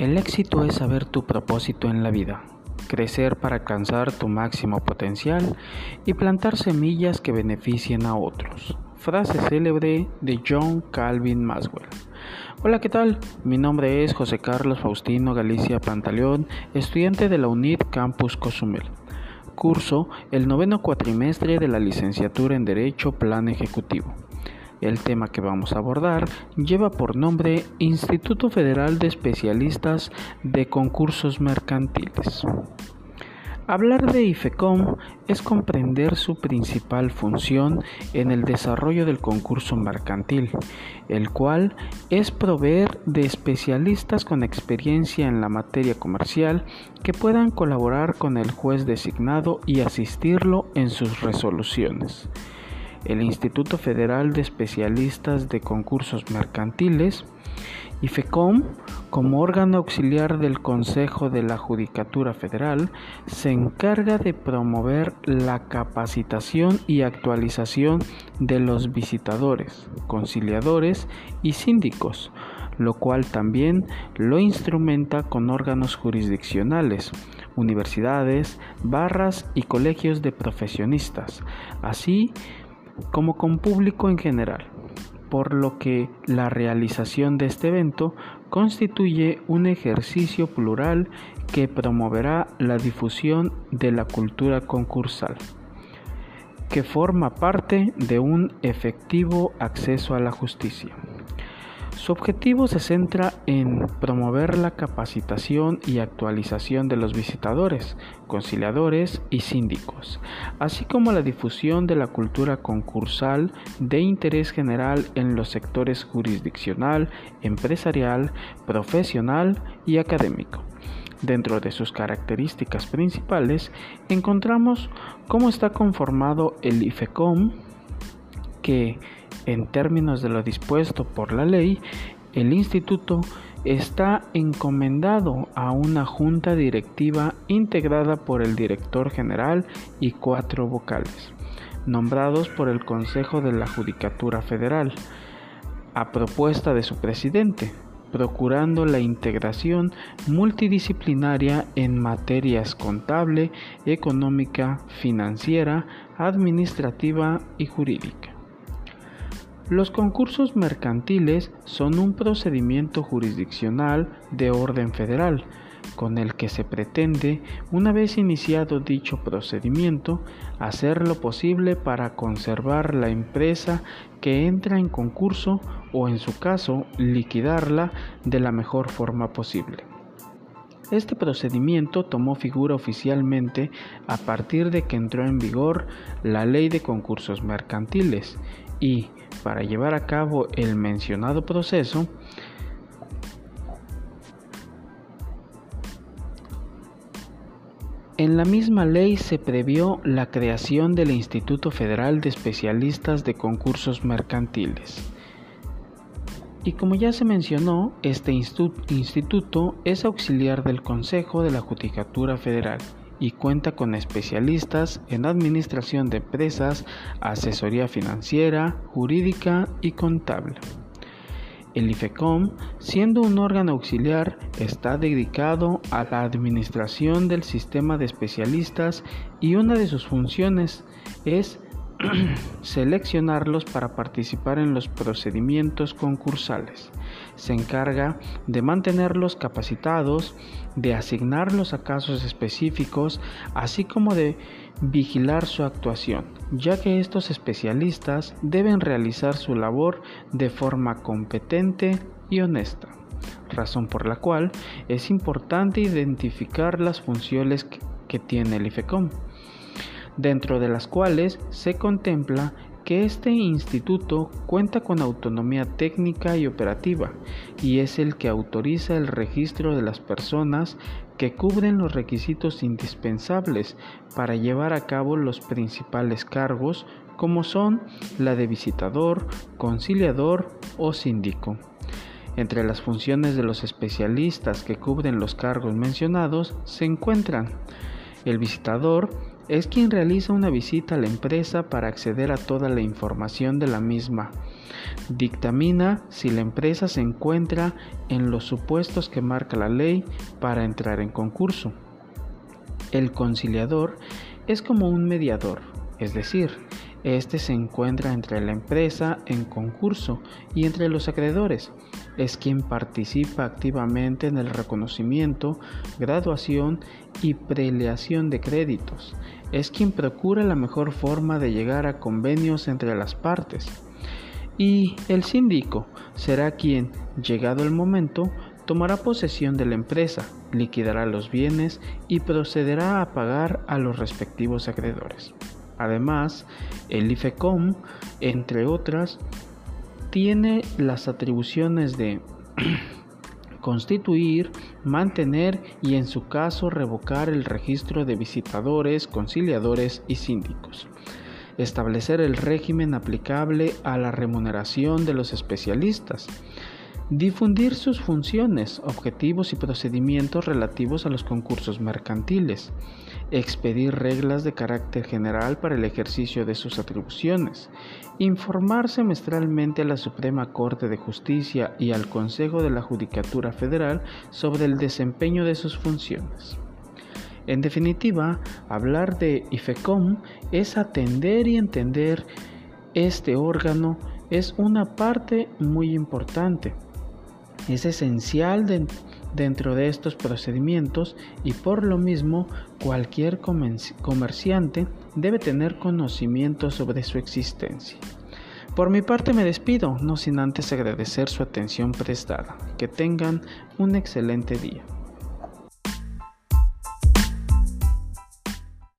El éxito es saber tu propósito en la vida, crecer para alcanzar tu máximo potencial y plantar semillas que beneficien a otros. Frase célebre de John Calvin Maswell. Hola, ¿qué tal? Mi nombre es José Carlos Faustino Galicia Pantaleón, estudiante de la UNIT Campus Cozumel. Curso el noveno cuatrimestre de la licenciatura en Derecho Plan Ejecutivo. El tema que vamos a abordar lleva por nombre Instituto Federal de Especialistas de Concursos Mercantiles. Hablar de IFECOM es comprender su principal función en el desarrollo del concurso mercantil, el cual es proveer de especialistas con experiencia en la materia comercial que puedan colaborar con el juez designado y asistirlo en sus resoluciones el Instituto Federal de Especialistas de Concursos Mercantiles, IFECOM, como órgano auxiliar del Consejo de la Judicatura Federal, se encarga de promover la capacitación y actualización de los visitadores, conciliadores y síndicos, lo cual también lo instrumenta con órganos jurisdiccionales, universidades, barras y colegios de profesionistas, así como con público en general, por lo que la realización de este evento constituye un ejercicio plural que promoverá la difusión de la cultura concursal, que forma parte de un efectivo acceso a la justicia. Su objetivo se centra en promover la capacitación y actualización de los visitadores, conciliadores y síndicos, así como la difusión de la cultura concursal de interés general en los sectores jurisdiccional, empresarial, profesional y académico. Dentro de sus características principales encontramos cómo está conformado el IFECOM, que en términos de lo dispuesto por la ley, el instituto está encomendado a una junta directiva integrada por el director general y cuatro vocales, nombrados por el Consejo de la Judicatura Federal, a propuesta de su presidente, procurando la integración multidisciplinaria en materias contable, económica, financiera, administrativa y jurídica. Los concursos mercantiles son un procedimiento jurisdiccional de orden federal, con el que se pretende, una vez iniciado dicho procedimiento, hacer lo posible para conservar la empresa que entra en concurso o en su caso liquidarla de la mejor forma posible. Este procedimiento tomó figura oficialmente a partir de que entró en vigor la Ley de Concursos Mercantiles y, para llevar a cabo el mencionado proceso, En la misma ley se previó la creación del Instituto Federal de Especialistas de Concursos Mercantiles. Y como ya se mencionó, este instituto es auxiliar del Consejo de la Judicatura Federal y cuenta con especialistas en administración de empresas, asesoría financiera, jurídica y contable. El IFECOM, siendo un órgano auxiliar, está dedicado a la administración del sistema de especialistas y una de sus funciones es seleccionarlos para participar en los procedimientos concursales. Se encarga de mantenerlos capacitados, de asignarlos a casos específicos, así como de vigilar su actuación, ya que estos especialistas deben realizar su labor de forma competente y honesta razón por la cual es importante identificar las funciones que, tiene el IFECOM dentro de las cuales se contempla que este instituto cuenta con autonomía técnica y operativa y es el que autoriza el registro de las personas que cubren los requisitos indispensables para llevar a cabo los principales cargos como son la de visitador, conciliador o síndico. Entre las funciones de los especialistas que cubren los cargos mencionados se encuentran el visitador es quien realiza una visita a la empresa para acceder a toda la información de la misma. Dictamina si la empresa se encuentra en los supuestos que marca la ley para entrar en concurso. El conciliador es como un mediador, es decir, este se encuentra entre la empresa en concurso y entre los acreedores. Es quien participa activamente en el reconocimiento, graduación y preleación de créditos. Es quien procura la mejor forma de llegar a convenios entre las partes. Y el síndico será quien, llegado el momento, tomará posesión de la empresa, liquidará los bienes y procederá a pagar a los respectivos acreedores. Además, el IFECOM, entre otras, tiene las atribuciones de constituir, mantener y en su caso revocar el registro de visitadores, conciliadores y síndicos. Establecer el régimen aplicable a la remuneración de los especialistas Difundir sus funciones, objetivos y procedimientos relativos a los concursos mercantiles. Expedir reglas de carácter general para el ejercicio de sus atribuciones. Informar semestralmente a la Suprema Corte de Justicia y al Consejo de la Judicatura Federal sobre el desempeño de sus funciones. En definitiva, hablar de IFECOM es atender y entender este órgano es una parte muy importante es esencial dentro de estos procedimientos y por lo mismo cualquier comerciante debe tener conocimiento sobre su existencia. Por mi parte me despido, no sin antes agradecer su atención prestada. Que tengan un excelente día.